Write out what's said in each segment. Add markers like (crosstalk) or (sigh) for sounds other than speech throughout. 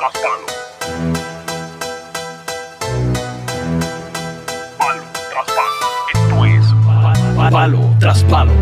tras palo. Palo tras palo. Esto es Palo tras palo.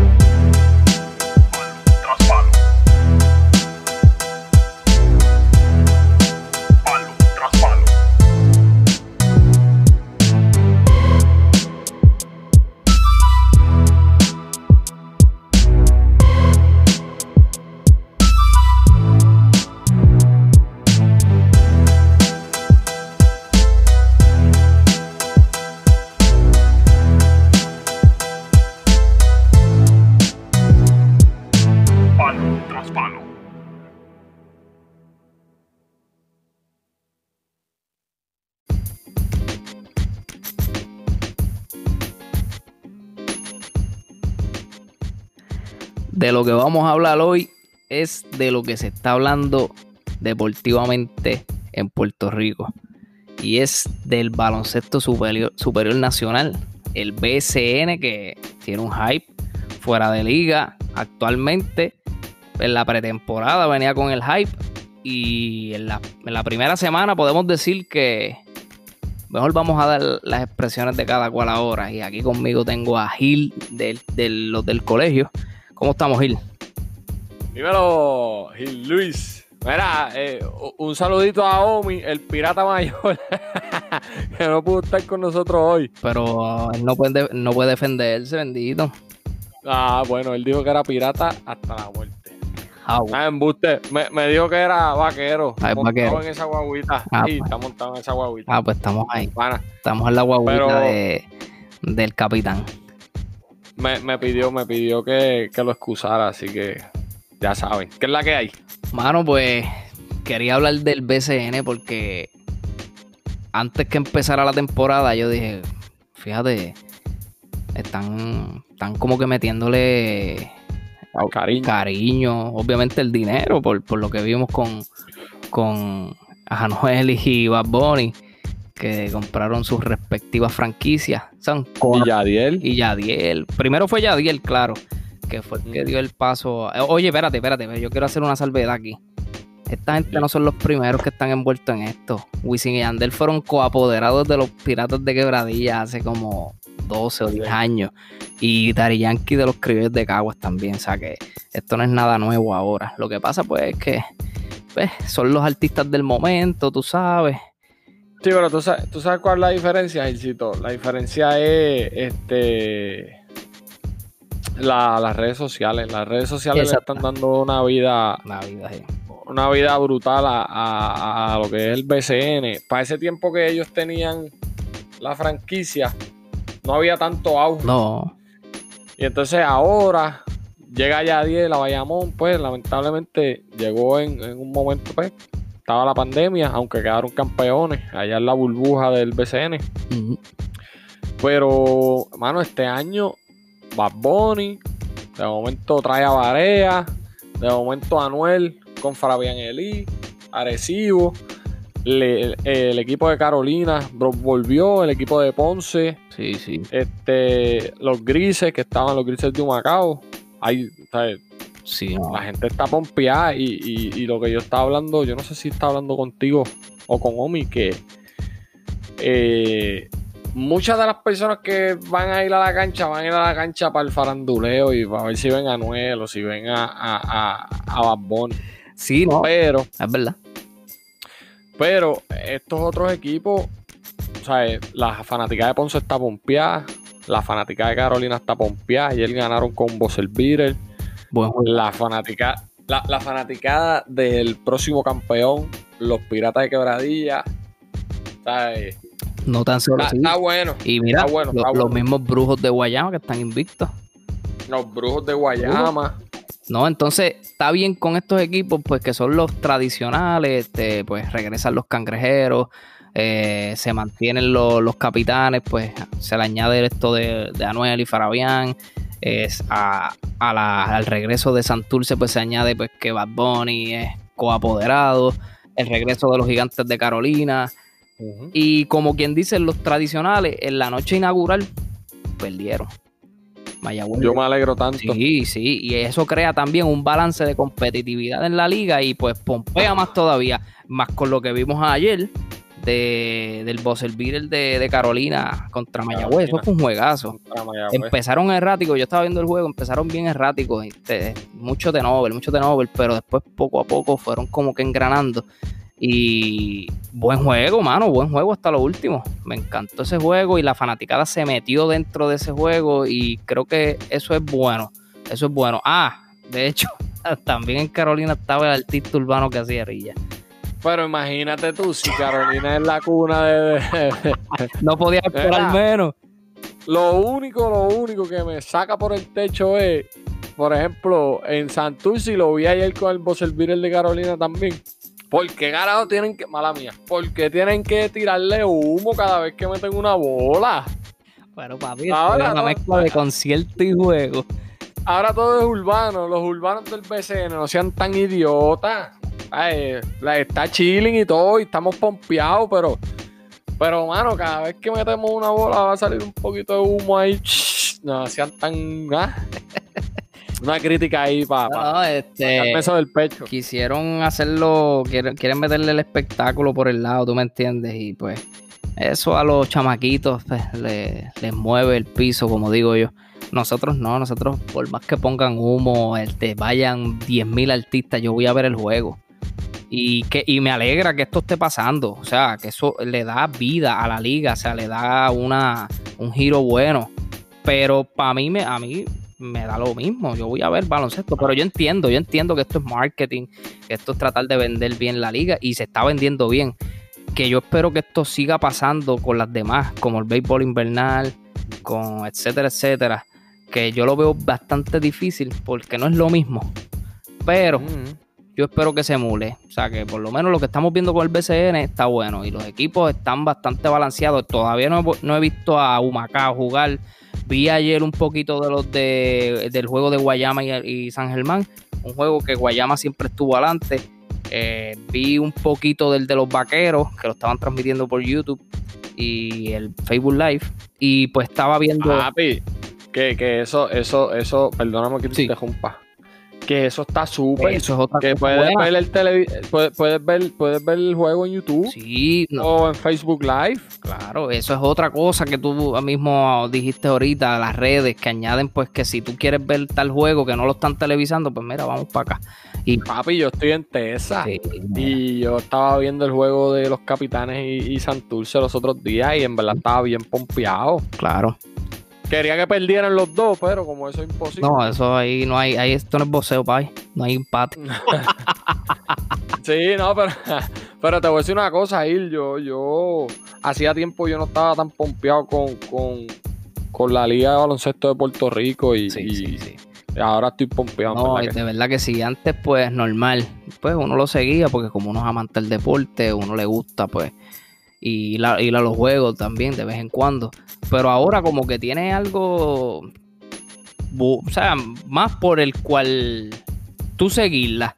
De lo que vamos a hablar hoy es de lo que se está hablando deportivamente en Puerto Rico. Y es del baloncesto superior, nacional, el BCN, que tiene un hype fuera de liga actualmente. En la pretemporada venía con el hype. Y en la, primera semana podemos decir que mejor vamos a dar las expresiones de cada cual ahora. Y aquí conmigo tengo a Gil del- los del colegio. ¿Cómo estamos, Gil? Dímelo, Gil Luis. Mira, eh, un saludito a Omi, el pirata mayor, (laughs) que no pudo estar con nosotros hoy. Pero ah, él no puede, no puede defenderse, bendito. Ah, bueno, él dijo que era pirata hasta la muerte. Ah, bueno. Ah, embuste. Me, me dijo que era vaquero. Ah, montado vaquero. en esa guaguita. Ah, sí, pues. está montado en esa guaguita. Ah, pues estamos ahí. Pana, Estamos en la guaguita Pero- de, del capitán. Me, me pidió, me pidió que, que lo excusara, así que ya saben. ¿Qué es la que hay? Mano, pues quería hablar del BCN porque antes que empezara la temporada yo dije, fíjate, están, están como que metiéndole Cariño. cariño, obviamente el dinero, por, por lo que vimos con, con Anuel y Bad Bunny, que compraron sus respectivas franquicias. Son Y Yadiel. y Yadiel. Primero fue Yadiel, claro, que fue el que Mm. dio el paso. Oye, espérate, espérate, yo quiero hacer una salvedad aquí. Esta gente no son los primeros que están envueltos en esto. Wisin y Yandel fueron coapoderados de los Piratas de Quebradilla hace como 12 o 10 Sí. años. Y Dari Yankee de los Criollos de Caguas también. O sea que esto no es nada nuevo ahora. Lo que pasa pues es que pues, son los artistas del momento, tú sabes. Sí, pero tú sabes, tú sabes cuál es la diferencia, Gilcito. La diferencia es este la- las redes sociales. Las redes sociales Exacto. le están dando una vida, La vida, sí. una vida brutal a, a- a lo que es el BCN. Para ese tiempo que ellos tenían la franquicia, no había tanto auge. No, Y entonces ahora llega Yadiel a Bayamón, pues lamentablemente llegó en, en un momento, pues, estaba la pandemia, aunque quedaron campeones allá en la burbuja del BCN. Pero, mano, este año Bad Bunny, de momento trae a Barea, de momento Anuel con Fabián Elí, Arecibo, le- el equipo de Carolina volvió, el equipo de Ponce, sí, sí. este, los grises, que estaban los grises de Humacao. Hay. Sí. La gente está pompeada y, y- y lo que yo estaba hablando, yo no sé si estaba hablando contigo o con Omi, que eh, muchas de las personas que van a ir a la cancha van a ir a la cancha para el faranduleo y para ver si ven a Noel o si ven a, a, a, a Bad Bunny. Sí, no. Pero, Es verdad. pero estos otros equipos, o sea, eh, la fanática de Ponce está pompeada, la fanática de Carolina está pompeada, y él ganaron con Bosser Beater. La fanática, la, la fanaticada del próximo campeón, los Piratas de Quebradilla. ¿sabes? No tan solo Está, está bueno. Y mira, está bueno, lo- los mismos brujos de Guayama que están invictos. Los brujos de Guayama. No, entonces está bien con estos equipos, pues que son los tradicionales, este, pues regresan los cangrejeros, eh, se mantienen los, los capitanes, pues se le añade esto de, de Anuel y Farabián. Es a, a la- al regreso de Santurce, pues se añade pues que Bad Bunny es coapoderado, el regreso de los gigantes de Carolina. Y como quien dice, los tradicionales, en la noche inaugural, perdieron. Mayagüez. Yo me alegro tanto. Sí, sí, y eso crea también un balance de competitividad en la liga y pues pompea más todavía, más con lo que vimos ayer de, del buzzer beater de, de Carolina contra Mayagüez. Eso fue un juegazo. Empezaron erráticos, yo estaba viendo el juego, empezaron bien erráticos, este, mucho de Nobel, mucho de Nobel, pero después poco a poco fueron como que engranando. Y buen juego, mano, buen juego hasta lo último. Me encantó ese juego y la fanaticada se metió dentro de ese juego y creo que eso es bueno. Eso es bueno. Ah, de hecho, (laughs) también en Carolina estaba el artista urbano que hacía rilla. Pero imagínate tú, si Carolina es la cuna de, No podía esperar Era. menos. Lo único, lo único que me saca por el techo es, por ejemplo, en Santurce, lo vi ayer con el buzzer beater de Carolina también. ¿Por qué carajo tienen que, mala mía, porque tienen que tirarle humo cada vez que meten una bola? Bueno, papi, Ahora es una mezcla de concierto y juego. Ahora todo es urbano, los urbanos del BCN no sean tan idiotas. Ay, la- está chilling y todo, y estamos pompeados, pero, pero, mano, cada vez que metemos una bola va a salir un poquito de humo ahí. No sean tan. ah. (laughs) Una crítica ahí para No, este, eso del pecho. quisieron hacerlo, quieren, quieren meterle el espectáculo por el lado, tú me entiendes, y pues eso a los chamaquitos pues, le- les mueve el piso, como digo yo. Nosotros no, nosotros por más que pongan humo, este, vayan 10.000 artistas, yo voy a ver el juego. Y, que, y me alegra que esto esté pasando, o sea, que eso le da vida a la liga, o sea, le da una, un giro bueno. Pero para mí, me, a mí me da lo mismo, yo voy a ver baloncesto, pero yo entiendo, yo entiendo que esto es marketing, que esto es tratar de vender bien la liga y se está vendiendo bien. Que yo espero que esto siga pasando con las demás, como el béisbol invernal, con etcétera, etcétera. Que yo lo veo bastante difícil porque no es lo mismo. Pero Mm. Yo espero que se emule. O sea, que por lo menos lo que estamos viendo con el BCN está bueno. Y los equipos están bastante balanceados. Todavía no he, no he visto a Humacao jugar. Vi ayer un poquito de los de, del juego de Guayama y, y San Germán. Un juego que Guayama siempre estuvo adelante. Eh, vi un poquito del de los vaqueros, que lo estaban transmitiendo por YouTube y el Facebook Live. Y pues estaba viendo. Papi, que, que eso, eso, eso, perdóname que te Sí. interrumpa. Que eso está súper. eso es otra Que cosa puedes buena. ver, el televi- puedes, puedes ver, puedes ver el juego en YouTube Sí, no, o en Facebook Live. Claro, eso es otra cosa que tú mismo dijiste ahorita, las redes que añaden pues que si tú quieres ver tal juego que no lo están televisando, pues mira, vamos para acá. Y Papi, yo estoy en Tesa. Sí, Y yo estaba viendo el juego de los capitanes y, y Santurce los otros días y en verdad estaba bien pompeado. claro. Quería que perdieran los dos, pero como eso es imposible. No, eso ahí no hay, ahí esto no es boxeo, pay. No hay empate. (laughs) Sí, no, pero, pero te voy a decir una cosa, Il. Yo, yo hacía tiempo yo no estaba tan pompeado con, con, con la Liga de Baloncesto de Puerto Rico y, Sí, y sí, sí. ahora estoy pompeado. No, verdad de verdad que sí, antes pues normal, pues uno lo seguía porque como uno es amante del deporte, uno le gusta pues y ir a, ir los juegos también de vez en cuando, pero ahora como que tiene algo, o sea, más por el cual tú seguirla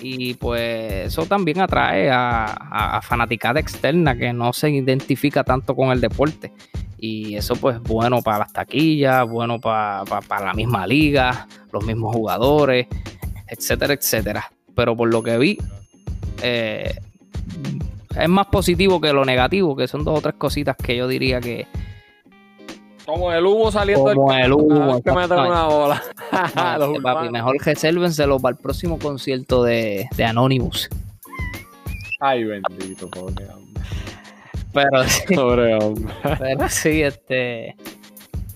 y pues eso también atrae a, a, a fanaticada externa que no se identifica tanto con el deporte. Y eso pues bueno para las taquillas, bueno para, para, para la misma liga, los mismos jugadores, etcétera, etcétera. Pero por lo que vi, eh, es más positivo que lo negativo, que son dos o tres cositas que yo diría que Como el humo saliendo Como del el campo cada humo, que exactamente. una bola. (laughs) no, este, (laughs) papi, mejor resérvenselo para el próximo concierto de, de Anonymous. Ay, bendito, pobre hombre. Pero (laughs) sí, Pobre hombre. pero sí, este.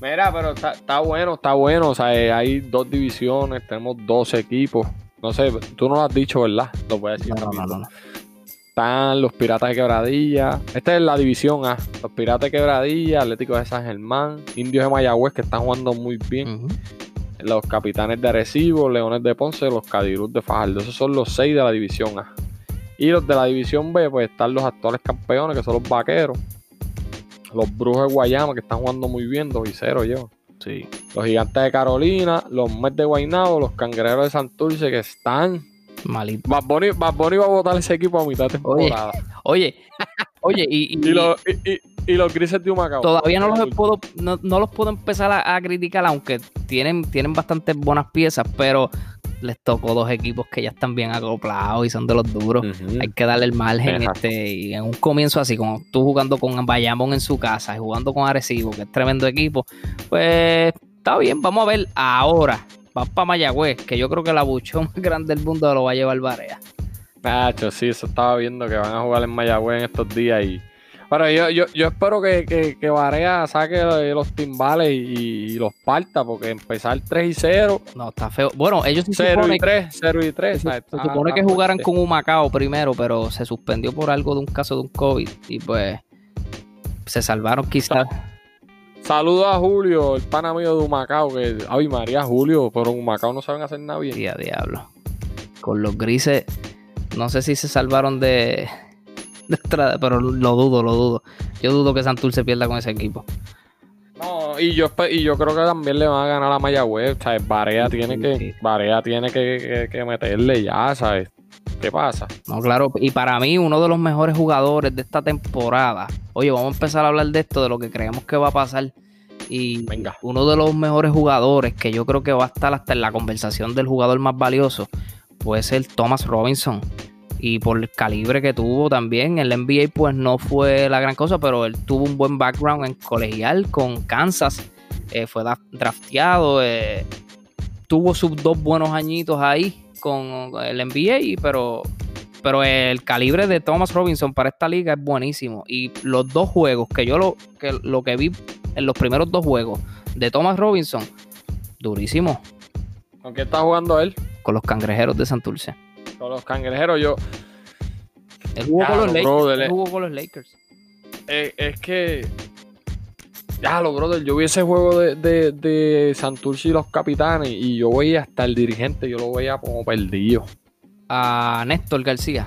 Mira, pero está, está bueno, está bueno. O sea, eh, hay dos divisiones, tenemos dos equipos. No sé, tú no lo has dicho, ¿verdad? Lo voy a decir. No, no, no. Están los Piratas de Quebradilla. Esta es la división A. Los Piratas de Quebradilla, Atléticos de San Germán, Indios de Mayagüez que están jugando muy bien. Los Capitanes de Arecibo, Leones de Ponce, los Cadirus de Fajardo. Esos son los seis de la división A. Y los de la división B, pues están los actuales campeones, que son los Vaqueros. Los Brujos de Guayama, que están jugando muy bien, 2 y 0 yo. Sí. Los Gigantes de Carolina, los Mets de Guaynabo, los Cangrejeros de Santurce, que están... Malito. Bad Bunny, Bad Bunny va a votar ese equipo a mitad de temporada. Oye, (laughs) oye, y, y- Y, lo- y- y- y los grises de Humacao. Todavía no los puedo, no, no los puedo empezar a, a criticar, aunque tienen, tienen bastantes buenas piezas, pero les tocó dos equipos que ya están bien acoplados y son de los duros. Hay que darle el margen. Exacto. Este, y en un comienzo así, como tú jugando con Bayamón en su casa y jugando con Arecibo, que es tremendo equipo, pues está bien, vamos a ver ahora. Van para Mayagüez, que yo creo que la buchón (laughs) más grande del mundo lo va a llevar Barea. Nacho, sí, eso estaba viendo que van a jugar en Mayagüez en estos días y. Pero yo, yo, yo espero que, que, que Barea saque los timbales y, y los parta, porque empezar 3 y 0, No, está feo. Bueno, ellos sí 0 supone y 3, 0 y 3. Se, se supone que jugaran con Humacao primero, pero se suspendió por algo de un caso de un COVID y pues se salvaron quizás. Saludos a Julio, el pana mío de Humacao, que, ay María, Julio, pero en Humacao no saben hacer nada bien. Día diablo. Con los grises, no sé si se salvaron de, de pero lo dudo, lo dudo. Yo dudo que Santur se pierda con ese equipo. No, y yo, y yo creo que también le van a ganar a Mayagüez, ¿sabes? Barea tiene que. Barea tiene que, que- que meterle ya, ¿sabes? ¿Qué pasa? No, claro. Y para mí, uno de los mejores jugadores de esta temporada. Oye, vamos a empezar a hablar de esto, de lo que creemos que va a pasar. Y Venga. uno de los mejores jugadores que yo creo que va a estar hasta en la conversación del jugador más valioso puede ser Thomas Robinson. Y por el calibre que tuvo también, el NBA pues no fue la gran cosa, pero él tuvo un buen background en colegial con Kansas. eh, fue drafteado, eh, tuvo sus dos buenos añitos ahí con el NBA, pero, pero el calibre de Thomas Robinson para esta liga es buenísimo. Y los dos juegos que yo lo que, lo que vi en los primeros dos juegos de Thomas Robinson, durísimo, ¿Con qué está jugando él? con los cangrejeros de Santurce. Con los cangrejeros, yo. Él jugó, con los lo Lakers, él eh. jugó con los Lakers. eh, es que. Ya, lo brother, yo vi ese juego de, de, de Santurce y los capitanes y yo veía hasta el dirigente, yo lo veía como perdido. A Néstor García,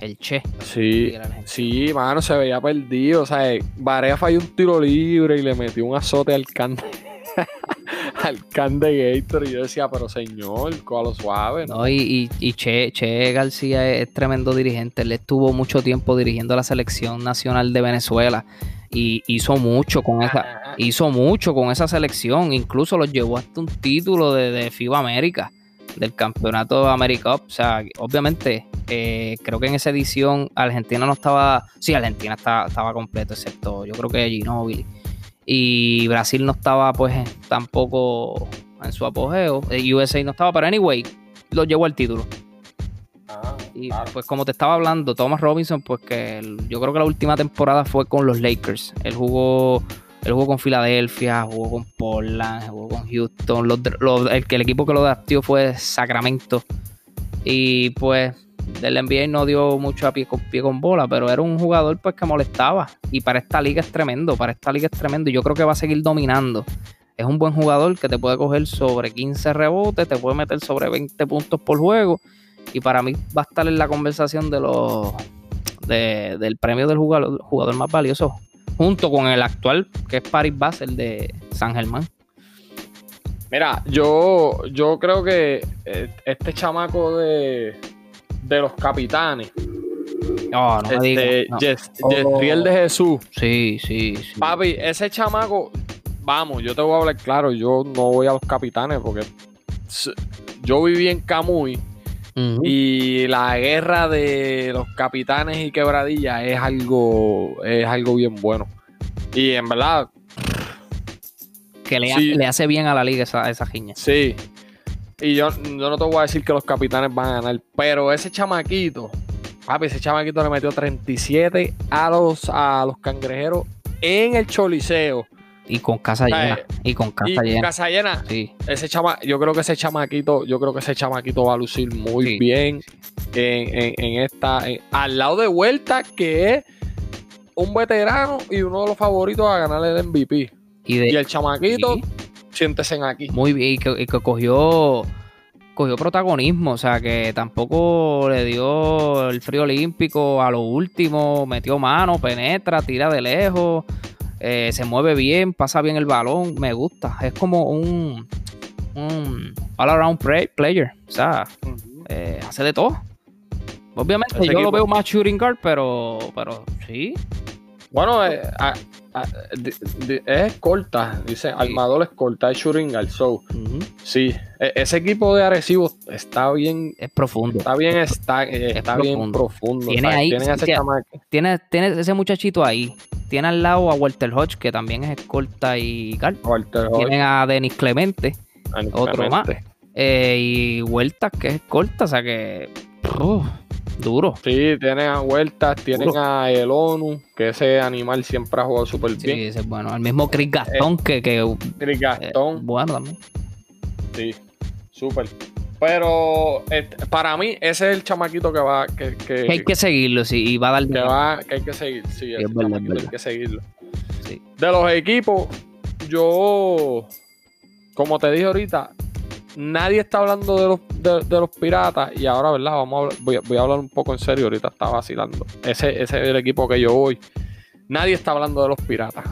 el Che. Sí, Sí, mano, se veía perdido. O sea, Barea falló un tiro libre y le metió un azote al can de, (laughs) al can de Gator. Y yo decía, pero señor, lo suave, ¿no? No, y, y- y che, Che García es, es tremendo dirigente. Él estuvo mucho tiempo dirigiendo la selección nacional de Venezuela y hizo mucho con esa, hizo mucho con esa selección. Incluso los llevó hasta un título de, de FIBA América, del campeonato América Cup. O sea, obviamente, eh, creo que en esa edición Argentina no estaba. Sí, Argentina estaba, estaba completo, excepto yo creo que Ginóbili. Y Brasil no estaba, pues, tampoco en su apogeo. Eh, USA no estaba, pero anyway, lo llevó al título. Ah, Y claro. pues como te estaba hablando, Thomas Robinson, pues que el- yo creo que la última temporada fue con los Lakers. Él jugó, él jugó con Filadelfia, jugó con Portland, jugó con Houston. Los los- el, el equipo que lo draftió fue Sacramento. Y pues del NBA no dio mucho a pie con, pie con bola, pero era un jugador pues que molestaba. Y para esta liga es tremendo, para esta liga es tremendo. Yo creo que va a seguir dominando. Es un buen jugador que te puede coger sobre 15 rebotes, te puede meter sobre 20 puntos por juego. Y para mí va a estar en la conversación de los de- del premio del jugador, jugador más valioso, junto con el actual, que es Paris Basel de San Germán. Mira, yo, yo creo que eh, este chamaco de, de los capitanes, No, no me digas, este, no. Yes- Oh. Yesriel de Jesús, Sí, sí, sí. papi, ese chamaco, vamos, yo te voy a hablar claro, yo no voy a los capitanes porque yo viví en Camuy y la guerra de los capitanes y quebradillas es algo, es algo bien bueno. Y en verdad, que le, sí. le hace bien a la liga esa, esa giña. Sí. Y yo, yo no te voy a decir que los capitanes van a ganar, pero ese chamaquito, papi, ese chamaquito le metió 37 a los, a los cangrejeros en el choliseo. Y con casa Ay, llena. Y con Y casa con llena. casa llena. Sí. Ese chama, yo creo que ese chamaquito, yo creo que ese chamaquito va a lucir muy Sí. bien en, en- en esta, en- al lado de vuelta, que es un veterano y uno de los favoritos a ganar el MVP. Y de, Y el chamaquito, Sí. Siéntese aquí. Muy bien, y que, y que cogió cogió protagonismo, o sea que tampoco le dio el frío olímpico a lo último, metió mano, penetra, tira de lejos, eh, se mueve bien, pasa bien el balón, me gusta, es como un, un all around play- player, o sea, eh, hace de todo. Obviamente Ese yo lo equipo- veo más shooting guard, pero, pero sí, Bueno, eh, a- a- di- di- es escolta, dice armador escolta, es shooting guard, so, Ujú. sí, e- ese equipo de Arecibo está bien, Es profundo. está bien, está, eh, está bien profundo. profundo. Tiene ese tiene-. Tiene, tiene ese muchachito ahí. Tiene al lado a Walter Hodge, que también es escolta y cal. Tienen a Denis Clemente otro más. Eh, y Huertas, que es escolta. O sea que. Duro. Sí, tienen a Huertas, tienen Duro. a El ONU, que ese animal siempre ha jugado súper Sí, bien. ese es bueno. El mismo Chris Gastón, que, que Chris eh, Gastón, bueno también. sí, súper. Pero eh, para mí, ese es el chamaquito que va, que, que, Que hay que seguirlo, sí, y va a dar que va, que hay que seguir. Sí, ese es verdad, hay que seguirlo. Sí. De los equipos, yo, como te dije ahorita, nadie está hablando de los, de, de los piratas. Y ahora, ¿verdad? Vamos a hablar- voy, a- voy a hablar un poco en serio. Ahorita está vacilando. Ese, ese es el equipo que yo voy. Nadie está hablando de los piratas.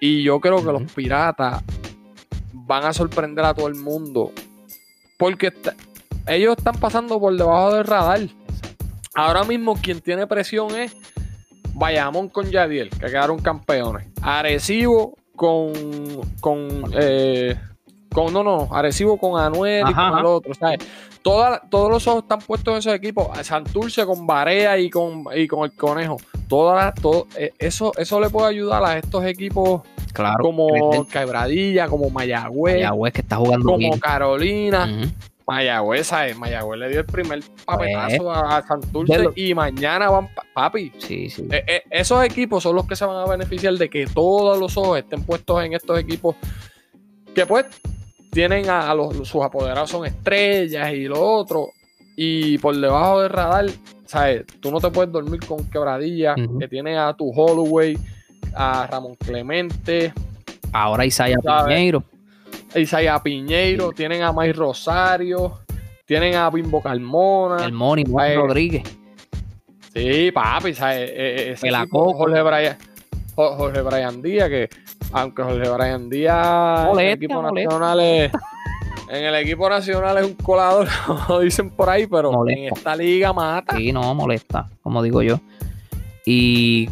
Y yo creo que los piratas van a sorprender a todo el mundo. Porque está- ellos están pasando por debajo del radar. Ahora mismo quien tiene presión es Bayamón con Yadiel, que quedaron campeones. Arecibo con. con. eh, con no, no, Arecibo con Anuel y Ajá, con el otro. ¿sabes? Toda- todos los ojos están puestos en esos equipos. Santurce con Barea y con, y con el Conejo. Toda, todo, eh, eso, eso le puede ayudar a estos equipos Claro. como. Quebradilla, como Mayagüez, Mayagüez que está jugando como bien. Carolina. Ujú. Mayagüez, ¿sabes? Mayagüez le dio el primer papetazo a, a Santurce lo- y mañana van, pa- papi. Sí, sí. eh, eh, esos equipos son los que se van a beneficiar de que todos los ojos estén puestos en estos equipos que pues tienen a, a los, sus apoderados son estrellas y lo otro y por debajo del radar, ¿sabes? Tú no te puedes dormir con quebradilla, Ujú. que tiene a tu Holloway, a Ramón Clemente, Ahora Isaiah. Piñeiro. Isaiah Piñeiro, tienen a Mike Rosario, tienen a Bimbo Carmona. El Moni, Rodríguez. Sí, papi, ¿sabes? Ese Pelacoco. tipo, Jorge Bryan, Jo- Jorge Bryan Díaz, que aunque Jorge Bryan Díaz en el equipo molesta. nacional es, en el equipo nacional es un colador, (laughs) como dicen por ahí, pero en esta liga mata. Sí, no, molesta, como digo yo. Y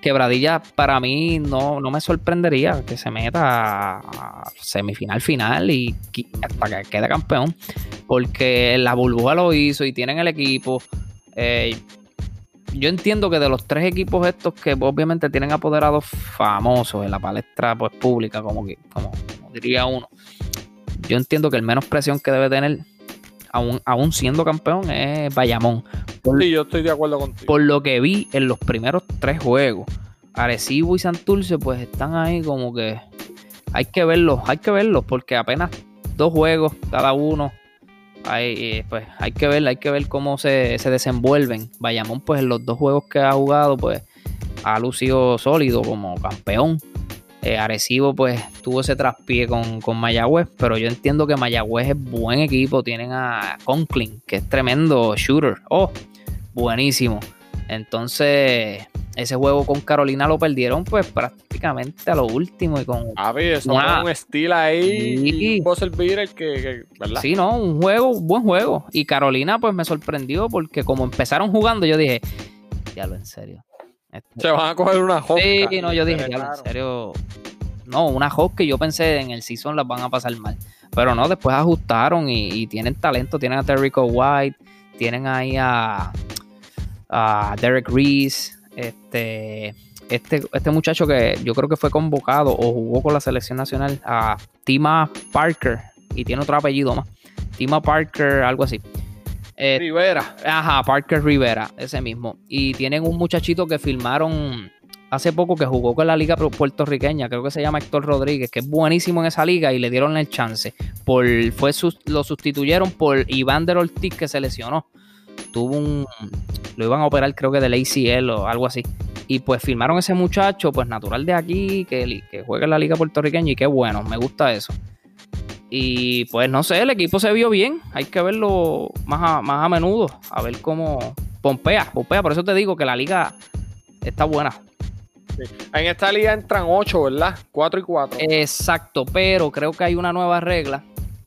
Quebradilla para mí no, no me sorprendería que se meta a semifinal final y hasta que quede campeón. Porque la burbuja lo hizo y tienen el equipo. Eh, yo entiendo que de los tres equipos estos que obviamente tienen apoderados famosos en la palestra pues pública, como, que, como, como diría uno, yo entiendo que el menos presión que debe tener, aún, aún siendo campeón, es Bayamón. Por, Sí, yo estoy de acuerdo contigo. por lo que vi en los primeros tres juegos, Arecibo y Santurce pues están ahí como que hay que verlos, hay que verlos porque apenas dos juegos cada uno. Hay, pues hay que ver, hay que ver cómo se, se desenvuelven. Bayamón, pues en los dos juegos que ha jugado, pues ha lucido sólido como campeón. Eh, Arecibo, pues tuvo ese traspié con, con Mayagüez, pero yo entiendo que Mayagüez es buen equipo. Tienen a Conklin, que es tremendo shooter. Oh, buenísimo. Entonces, ese juego con Carolina lo perdieron, pues prácticamente a lo último y con Papi, eso Una- un estilo ahí Sí. beater que, que, ¿verdad? Sí, no, un juego, un buen juego. Y Carolina, pues me sorprendió porque como empezaron jugando, yo dije, ya lo en serio. Esto- Se van a coger una joca. Sí, no, yo dije, ya lo en serio. No, una host que yo pensé en el season las van a pasar mal. Pero no, después ajustaron y, y tienen talento. Tienen a Terrico White, tienen ahí a, a Derek Reese, este, este, este muchacho que yo creo que fue convocado o jugó con la selección nacional, a Tima Parker, y tiene otro apellido más. Tima Parker, algo así. Eh, Rivera. Ajá, Parker Rivera, ese mismo. Y tienen un muchachito que filmaron hace poco que jugó con la liga puertorriqueña, creo que se llama Héctor Rodríguez, que es buenísimo en esa liga y le dieron el chance. Por, fue lo sustituyeron por Iván de Ortiz que se lesionó. Tuvo un... Lo iban a operar creo que del ACL o algo así. Y pues firmaron ese muchacho, pues natural de aquí, que, que juega en la liga puertorriqueña y qué bueno, me gusta eso. Y pues no sé, el equipo se vio bien. Hay que verlo más a, más a menudo. A ver cómo pompea, pompea. Por eso te digo que la liga está buena. En esta liga entran 8, ¿verdad? 4 y 4. Exacto, pero creo que hay una nueva regla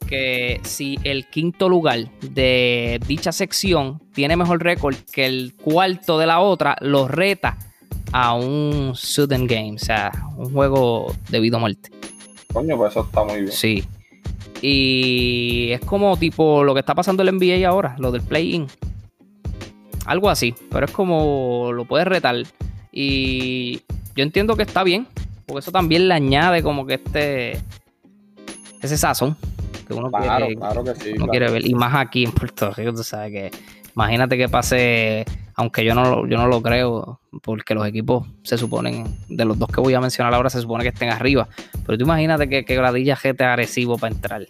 que si el quinto lugar de dicha sección tiene mejor récord que el cuarto de la otra, los reta a un shooting game, o sea, un juego de vida o muerte. Coño, pues eso está muy bien. Sí. Y es como tipo lo que está pasando en el NBA ahora, lo del play-in. Algo así, pero es como lo puedes retar. Y yo entiendo que está bien, porque eso también le añade como que este ese sazón que uno Claro, quiere, claro que sí. uno claro. quiere ver. Y más aquí en Puerto Rico, tú sabes que imagínate que pase, aunque yo no, lo- yo no lo creo, porque los equipos se suponen, de los dos que voy a mencionar ahora, se supone que estén arriba. Pero tú imagínate que, que Gradilla gente agresivo para entrar.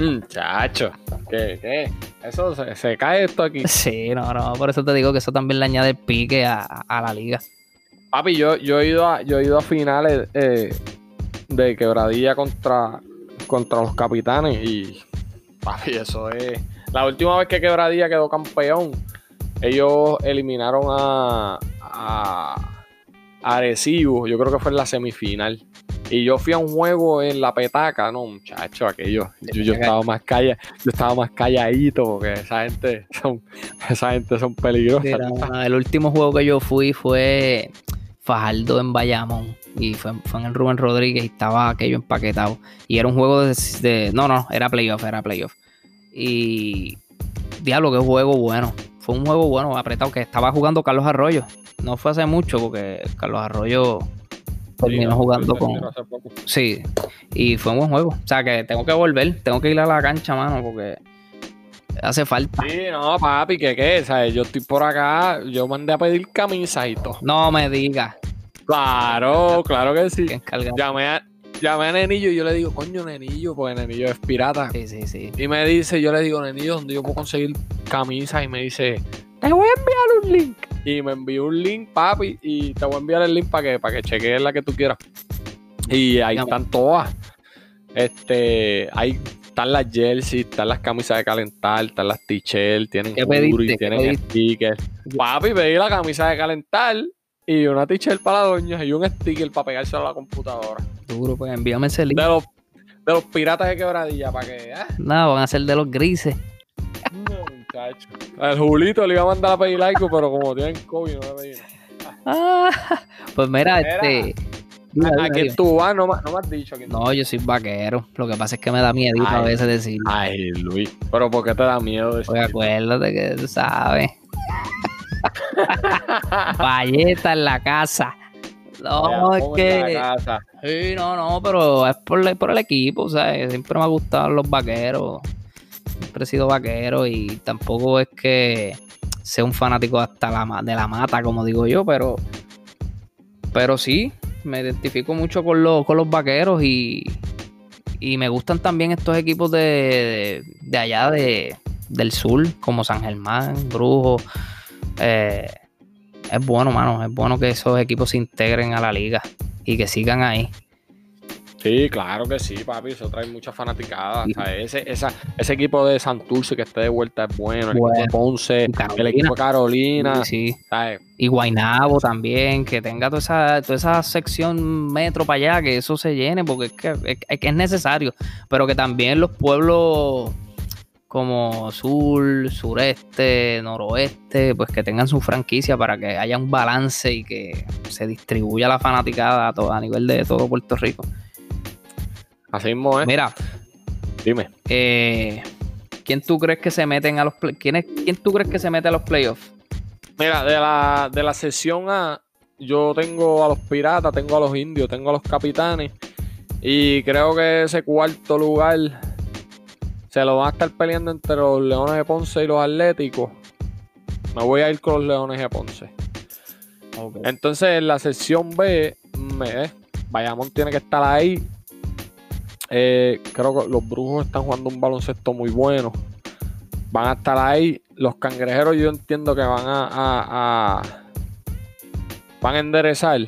Muchacho, ¿qué? ¿Qué? Eso se, se cae esto aquí. (laughs) Sí, no, no, por eso te digo que eso también le añade el pique a, a la liga. Papi, yo, yo, he ido a, yo he ido a finales eh, de quebradilla contra, contra los capitanes y, eso es... La última vez que quebradilla quedó campeón, ellos eliminaron a, a, Arecibo, yo creo que fue en la semifinal. Y yo fui a un juego en la petaca, no, muchacho, aquello. Yo, yo estaba más calla, yo estaba más calladito porque esa gente son, esa gente son peligrosas. El último juego que yo fui fue Fajardo en Bayamón. Y fue, fue en el Rubén Rodríguez y estaba aquello empaquetado. Y era un juego de, de- No, no, era playoff, era playoff. Y. Diablo, qué juego bueno. Fue un juego bueno, apretado, que estaba jugando Carlos Arroyo. No fue hace mucho, porque Carlos Arroyo terminó jugando con. Sí, y fue un buen juego. O sea que tengo que volver, tengo que ir a la cancha, mano, porque hace falta. Sí, no, papi, que qué, ¿sabes? Yo estoy por acá, yo mandé a pedir camisas y todo. No me digas Claro, claro que sí. Llamé a, llamé a Nenillo y yo le digo, coño, Nenillo, porque Nenillo es pirata. Sí, sí, sí. Y me dice, yo le digo, Nenillo, ¿dónde yo puedo conseguir camisas? Y me dice, te voy a enviar un link. Y me envió un link, papi, y te voy a enviar el link para que, para que chequees la que tú quieras. Y ahí Dígame. están todas. Este, ahí están las jerseys, están las camisas de calentar, están las t-shirts, tienen. ¿Qué tienen stickers. Papi, pedí la camisa de calentar y una t-shirt para la doña y un sticker para pegárselo a la computadora. Duro, pues envíame ese link. De los, de los piratas de quebradilla, para que. ah, No, van a ser de los grises. no, muchacho. El Julito le iba a mandar a pedir algo, pero como tienen COVID, no le pedí nada. Ah, (laughs) pues mira, Mira. este. Dime, ¿A quién tú vas? No, me- no me has dicho. No, yo soy vaquero. Lo que pasa es que me da miedo a veces decir. Ay, Luis. Pero ¿por qué te da miedo decir? Pues acuérdate que tú sabes. (laughs) Valleta en la casa. No, es que. Sí, no, no, pero es por, el- por el equipo, ¿sabes? Siempre me ha gustado los vaqueros. Siempre he sido vaquero y tampoco es que sea un fanático hasta la, de la mata, como digo yo, pero. Pero sí, me identifico mucho con los, con los vaqueros y. Y me gustan también estos equipos de, de, allá de, del sur, como San Germán, Brujo. Eh, es bueno, mano. Es bueno que esos equipos se integren a la liga y que sigan ahí. Sí, claro que sí, papi. Eso trae mucha fanaticada. Sí. O sea, ese, esa, ese equipo de Santurce que esté de vuelta es bueno. El Bueno. equipo de Ponce, el equipo de Carolina. Sí, sí. ¿sabes? Y Guainabo también, que tenga toda esa, toda esa sección metro para allá, que eso se llene, porque es que es, es que es necesario. Pero que también los pueblos como sur, sureste, noroeste, pues que tengan su franquicia para que haya un balance y que se distribuya la fanaticada a, todo, a nivel de todo Puerto Rico. Así mismo es. Mira, Dime. eh, ¿quién tú crees que se meten a los play- ¿Quién, es- ¿Quién tú crees que se mete a los playoffs? Mira, de la, de la sesión A, yo tengo a los piratas, tengo a los indios, tengo a los capitanes. Y creo que ese cuarto lugar se lo van a estar peleando entre los Leones de Ponce y los Atléticos. Me voy a ir con los Leones de Ponce. Entonces, en la sección B, me, eh, Bayamón tiene que estar ahí. Eh, creo que los brujos están jugando un baloncesto muy bueno. Van a estar ahí. Los cangrejeros, yo entiendo que van a, van a enderezar.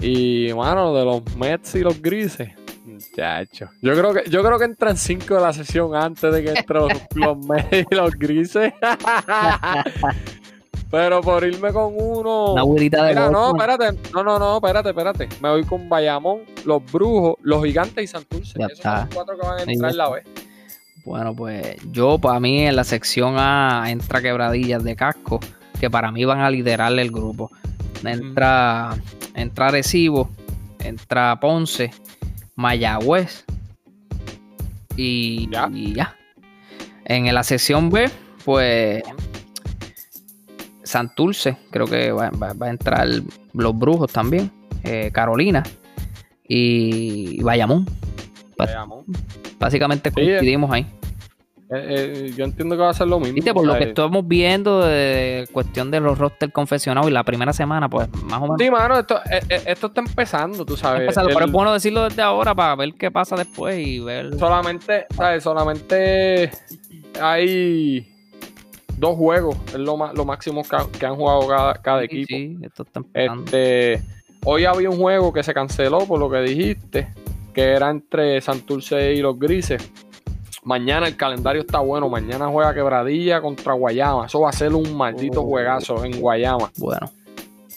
Y mano, de los Mets y los grises. Muchacho. Yo creo que, yo creo que entran cinco de la sesión antes de que entren los, los Mets y los grises. (laughs) Pero por irme con uno. Una güerita de Mira, no, espérate. No, no, no, espérate, espérate. Me voy con Bayamón, los Brujos, los Gigantes y Santurce. Ya Esos son los cuatro que van a entrar en la B. Bueno, pues yo para mí en la sección A entra quebradillas de casco, que para mí van a liderar el grupo. entra, entra Arecibo, entra Ponce, Mayagüez y Ya. y ya. En la sección B, pues Santurce, creo que va, va- va a entrar los Brujos también, eh, Carolina y Bayamón. Ba- Veamos. Básicamente Sí, eh. coincidimos ahí. Eh, eh, yo entiendo que va a ser lo mismo. Viste, por o lo que estamos viendo de cuestión de los roster confesionados y la primera semana, pues más o menos. Sí, mano, esto, eh, eh, esto está empezando, tú sabes. empezando, pero El- es bueno decirlo desde ahora para ver qué pasa después y ver. Solamente, ¿sabes? Solamente hay dos juegos, es lo, lo máximo que, han- que han jugado cada, cada equipo. sí, esto está. Este, hoy había un juego que se canceló por lo que dijiste, que era entre Santurce y los Grises. Mañana el calendario está bueno. Mañana juega Quebradilla contra Guayama. Eso va a ser un maldito Oh. juegazo en Guayama. Bueno,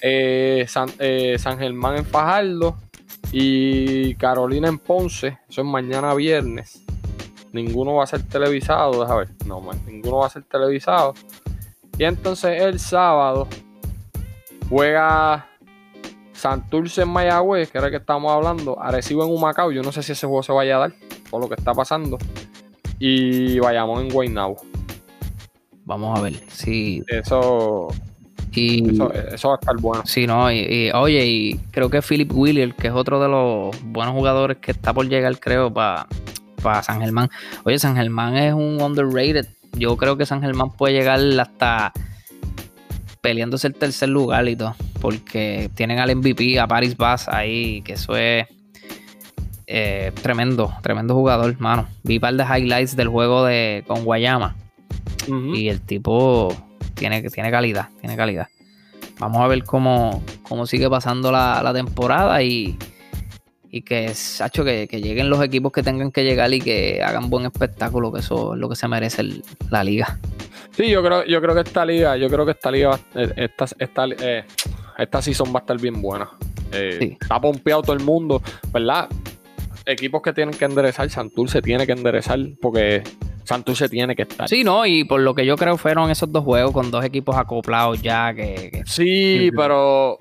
Eh, San, eh, San Germán en Fajardo y Carolina en Ponce. Eso es mañana viernes. Ninguno va a ser televisado, déjame ver. No, man, ninguno va a ser televisado. Y entonces el sábado juega Santurce en Mayagüez, que era el que estamos hablando. Arecibo en Humacao. Yo no sé si ese juego se vaya a dar por lo que está pasando. Y Bayamón en Guaynabo. vamos a ver. Sí, Eso, y. eso, eso va a estar bueno. Sí, no, y, y, oye, y creo que Philip Wheeler, que es otro de los buenos jugadores que está por llegar, creo, para San Germán. Oye, San Germán es un underrated. Yo creo que San Germán puede llegar hasta peleándose el tercer lugar y todo, porque tienen al MVP, a Paris Bass ahí, que eso es eh, tremendo, tremendo jugador, mano. Vi un par de highlights del juego de con Guayama. Y el tipo tiene, tiene calidad, tiene calidad. Vamos a ver cómo, cómo sigue pasando la, la temporada y, y que, Sacho, que, que lleguen los equipos que tengan que llegar y que hagan buen espectáculo, que eso es lo que se merece el- la liga. Sí, yo creo, yo creo que esta liga, yo creo que esta liga, eh, esta, esta, eh, esta season va a estar bien buena. Eh, Sí. Está pompeado todo el mundo, ¿verdad? Equipos que tienen que enderezar, Santurce tiene que enderezar porque Santurce tiene que estar. Sí, no, y por lo que yo creo fueron esos dos juegos con dos equipos acoplados ya, que, que- Sí, pero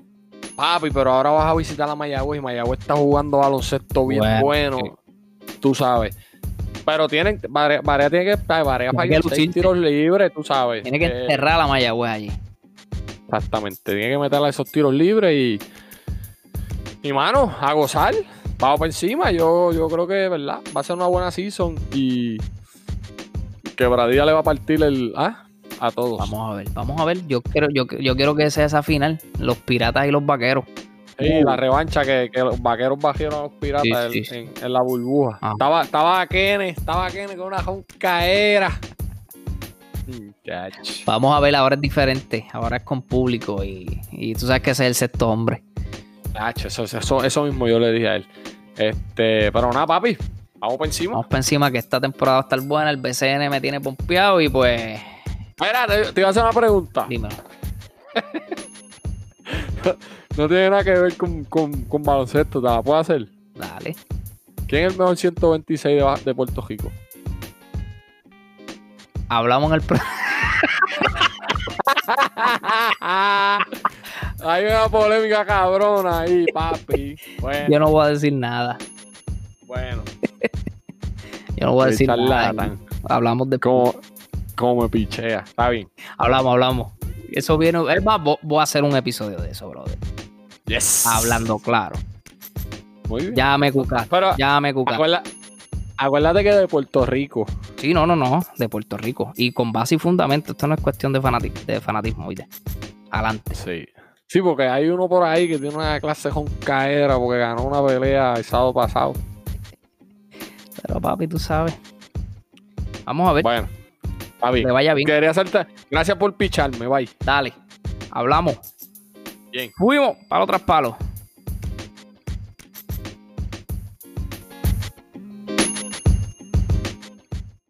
papi, pero ahora vas a visitar a Mayagüez y Mayagüez está jugando baloncesto bien Bueno, bueno, tú sabes. Pero tienen, Varea, Varea tiene que, Varea Tiene falló que tiros libres, tú sabes. tiene que Eh, enterrar a la Mayagüez allí. Exactamente, tiene que meterle esos tiros libres y. Y mano, a gozar. Vamos por encima. Yo, yo creo que, ¿verdad? Va a ser una buena season y. Quebradilla le va a partir el. ¿ah? A todos. Vamos a ver, vamos a ver. Yo quiero, yo, yo quiero que sea esa final, los piratas y los vaqueros. Sí, la revancha que, que los vaqueros bajaron a los piratas Sí, en- sí. En, en la burbuja. Ah. Estaba, estaba Kene, estaba Kene con una. Muchach. Vamos a ver, ahora es diferente. Ahora es con público y, y tú sabes que ese es el sexto hombre. Muchach, Eso, eso, eso mismo yo le dije a él. Este, pero nada, papi. Vamos por encima. Vamos por encima que esta temporada va a estar buena. El BCN me tiene pompeado y pues. Mira, te, te iba a hacer una pregunta. Dímelo. (laughs) No tiene nada que ver con, con, con baloncesto, ¿te la puedo hacer? Dale. ¿Quién es el mejor 126 de, de Puerto Rico? Hablamos en el. (laughs) Hay una polémica cabrona ahí, papi. Bueno, Yo no voy a decir nada. bueno. Yo no voy a decir nada. Hablamos de. ¿Cómo, cómo me pichea? Está bien. Hablamos, hablamos. Eso viene. Más, vo- voy a hacer un episodio de eso, brother. Yes. Hablando claro. Muy bien. Ya me cucaste. Pero Ya me cucaste. acuerda- acuérdate que de Puerto Rico. Sí, no, no, no. De Puerto Rico. Y con base y fundamento. Esto no es cuestión de, de fanatismo, oíste. Adelante. Sí. Sí, porque hay uno por ahí que tiene una clase con caera porque ganó una pelea el sábado pasado. Pero papi, tú sabes. Vamos a ver. Bueno, papi. que vaya bien. Quería hacerte. Gracias por picharme, bye. Dale. Hablamos. Bien. Fuimos para otras palos.